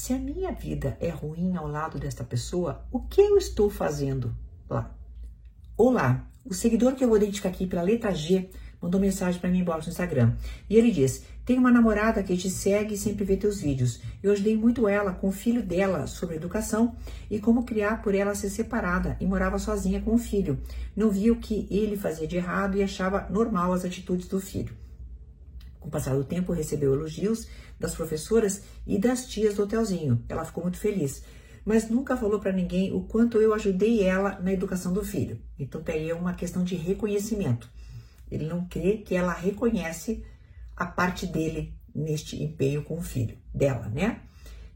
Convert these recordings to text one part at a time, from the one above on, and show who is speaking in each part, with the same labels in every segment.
Speaker 1: Se a minha vida é ruim ao lado desta pessoa, o que eu estou fazendo lá? Olá, o seguidor que eu vou identificar aqui pela letra G mandou mensagem para mim embora no Instagram. E ele diz: Tem uma namorada que te segue e sempre vê teus vídeos. Eu ajudei muito ela com o filho dela sobre educação e como criar por ela ser separada e morava sozinha com o filho. Não via o que ele fazia de errado e achava normal as atitudes do filho. Com o passar do tempo, recebeu elogios das professoras e das tias do hotelzinho. Ela ficou muito feliz, mas nunca falou para ninguém o quanto eu ajudei ela na educação do filho. Então, daí é uma questão de reconhecimento. Ele não crê que ela reconhece a parte dele neste empenho com o filho dela, né?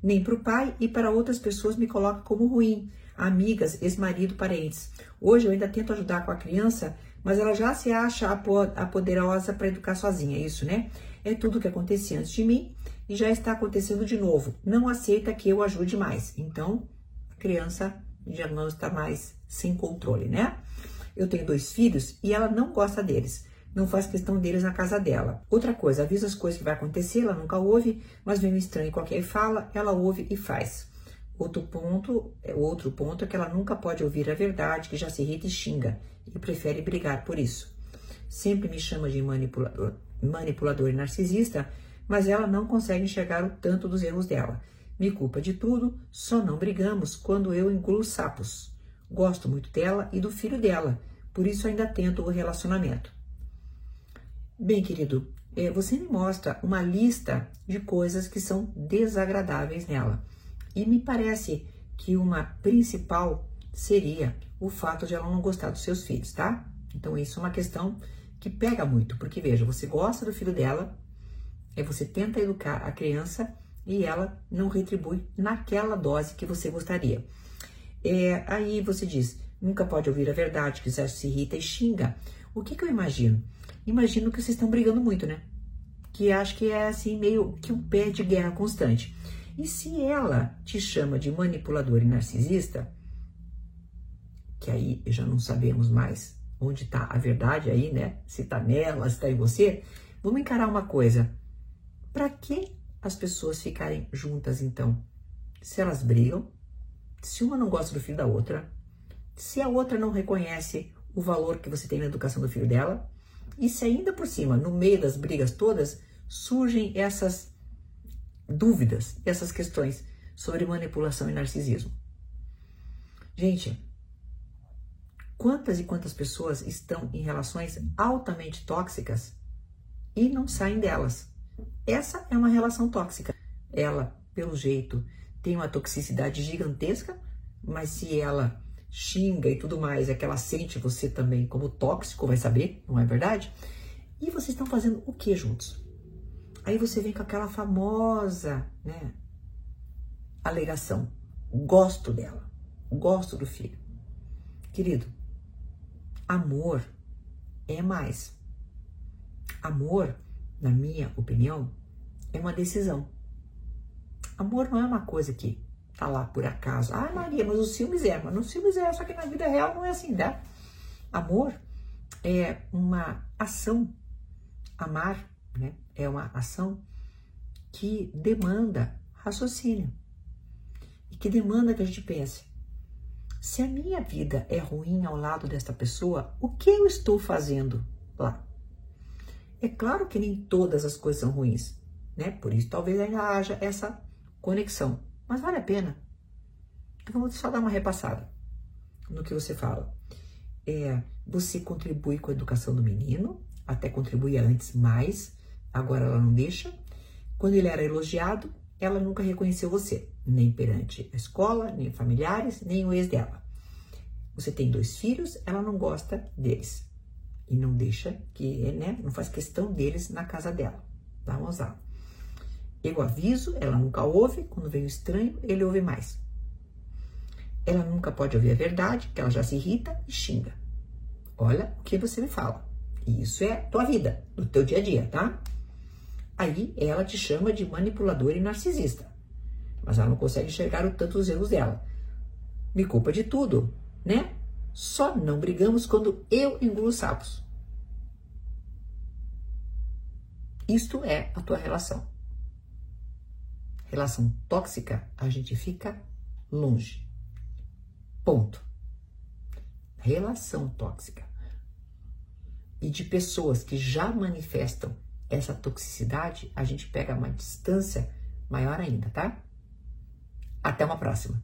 Speaker 1: Nem para o pai e para outras pessoas me coloca como ruim, amigas, ex-marido, parentes. Hoje eu ainda tento ajudar com a criança, mas ela já se acha a poderosa para educar sozinha, é isso, né? É tudo que acontecia antes de mim e já está acontecendo de novo. Não aceita que eu ajude mais. Então, a criança já não está mais sem controle, né? Eu tenho dois filhos e ela não gosta deles. Não faz questão deles na casa dela. Outra coisa, avisa as coisas que vai acontecer, ela nunca ouve, mas vem um estranho qualquer fala, ela ouve e faz. Outro ponto, é, outro ponto é que ela nunca pode ouvir a verdade, que já se irrita e xinga, e prefere brigar por isso. Sempre me chama de manipulador, manipulador e narcisista, mas ela não consegue enxergar o tanto dos erros dela. Me culpa de tudo, só não brigamos quando eu engulo sapos. Gosto muito dela e do filho dela, por isso ainda tento o relacionamento. Bem, querido, é, você me mostra uma lista de coisas que são desagradáveis nela. E me parece que uma principal seria o fato de ela não gostar dos seus filhos, tá? Então, isso é uma questão que pega muito, porque veja, você gosta do filho dela, é você tenta educar a criança e ela não retribui naquela dose que você gostaria. É, aí você diz, nunca pode ouvir a verdade, que se irrita e xinga. O que, que eu imagino? Imagino que vocês estão brigando muito, né? Que acho que é assim, meio que um pé de guerra constante. E se ela te chama de manipulador e narcisista, que aí já não sabemos mais onde está a verdade aí, né? Se está nela, se está em você, vamos encarar uma coisa. Para que as pessoas ficarem juntas então? Se elas brigam, se uma não gosta do filho da outra, se a outra não reconhece o valor que você tem na educação do filho dela, e se ainda por cima, no meio das brigas todas, surgem essas dúvidas, essas questões sobre manipulação e narcisismo. Gente, quantas e quantas pessoas estão em relações altamente tóxicas e não saem delas? Essa é uma relação tóxica. Ela, pelo jeito, tem uma toxicidade gigantesca, mas se ela xinga e tudo mais, é que ela sente você também como tóxico, vai saber, não é verdade? E vocês estão fazendo o que juntos? Aí você vem com aquela famosa, né, alegação. Gosto dela, gosto do filho. Querido, amor é mais. Amor, na minha opinião, é uma decisão. Amor não é uma coisa que tá lá por acaso. Ah, Maria, mas os filmes é, mas nos filmes é, só que na vida real não é assim, tá? Amor é uma ação. Amar, né? É uma ação que demanda raciocínio e que demanda que a gente pense. Se a minha vida é ruim ao lado desta pessoa, o que eu estou fazendo lá? É claro que nem todas as coisas são ruins, né? Por isso talvez ainda haja essa conexão. Mas vale a pena. Então vamos só dar uma repassada no que você fala. É, você contribui com a educação do menino, até contribuía antes mais, agora ela não deixa. Quando ele era elogiado, ela nunca reconheceu você, nem perante a escola, nem familiares, nem o ex dela. Você tem dois filhos, ela não gosta deles e não deixa que, né, não faz questão deles na casa dela. Vamos lá. Eu aviso, ela nunca ouve, quando vem o estranho, ele ouve mais. Ela nunca pode ouvir a verdade, que ela já se irrita e xinga. Olha o que você me fala. Isso é tua vida, do teu dia a dia, tá? Aí ela te chama de manipuladora e narcisista. Mas ela não consegue enxergar o tanto dos erros dela. Me culpa de tudo, né? Só não brigamos quando eu engulo sapos. Isto é a tua relação. relação tóxica, a gente fica longe. Ponto. Relação tóxica. E de pessoas que já manifestam essa toxicidade, a gente pega uma distância maior ainda, tá? Até uma próxima.